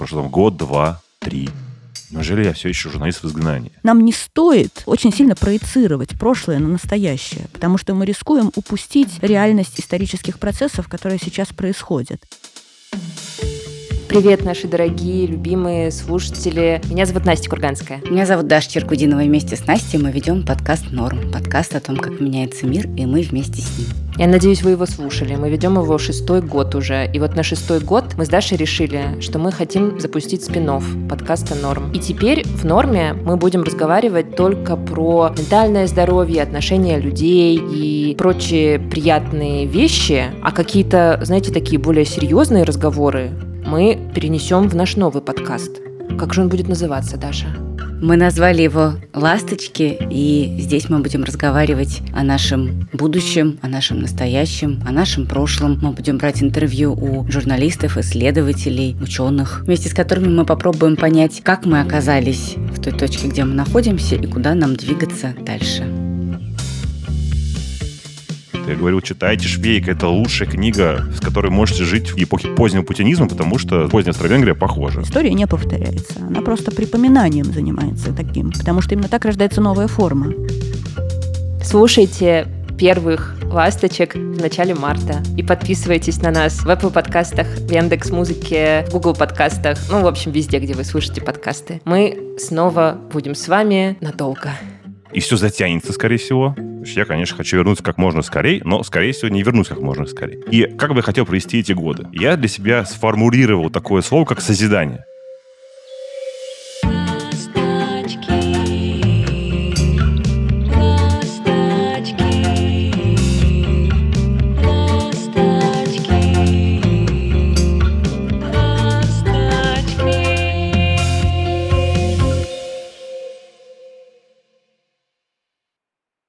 Прошло там год, два, три. Неужели я все еще журналист в изгнании? Нам не стоит очень сильно проецировать прошлое на настоящее, потому что мы рискуем упустить реальность исторических процессов, которые сейчас происходят. Привет, наши дорогие, любимые слушатели. Меня зовут Настя Курганская. Меня зовут Даша Черкудинова. И вместе с Настей мы ведем подкаст «Норм». Подкаст о том, как меняется мир, и мы вместе с ним. Я надеюсь, вы его слушали. Мы ведем его шестой год уже. И вот на шестой год мы с Дашей решили, что мы хотим запустить спин подкаста «Норм». И теперь в «Норме» мы будем разговаривать только про ментальное здоровье, отношения людей и прочие приятные вещи, а какие-то, знаете, такие более серьезные разговоры мы перенесем в наш новый подкаст. Как же он будет называться, Даша? Мы назвали его «Ласточки», и здесь мы будем разговаривать о нашем будущем, о нашем настоящем, о нашем прошлом. Мы будем брать интервью у журналистов, исследователей, ученых, вместе с которыми мы попробуем понять, как мы оказались в той точке, где мы находимся, и куда нам двигаться дальше. Я говорил, читайте Швейк, это лучшая книга, с которой можете жить в эпохе позднего путинизма, потому что поздняя Австро-Венгрия похожа. История не повторяется. Она просто припоминанием занимается таким, потому что именно так рождается новая форма. Слушайте первых ласточек в начале марта. И подписывайтесь на нас в Apple подкастах, в Яндекс Музыке, в Google подкастах, ну, в общем, везде, где вы слушаете подкасты. Мы снова будем с вами надолго. И все затянется, скорее всего. Я, конечно, хочу вернуться как можно скорее, но, скорее всего, не вернусь как можно скорее. И как бы я хотел провести эти годы? Я для себя сформулировал такое слово, как созидание.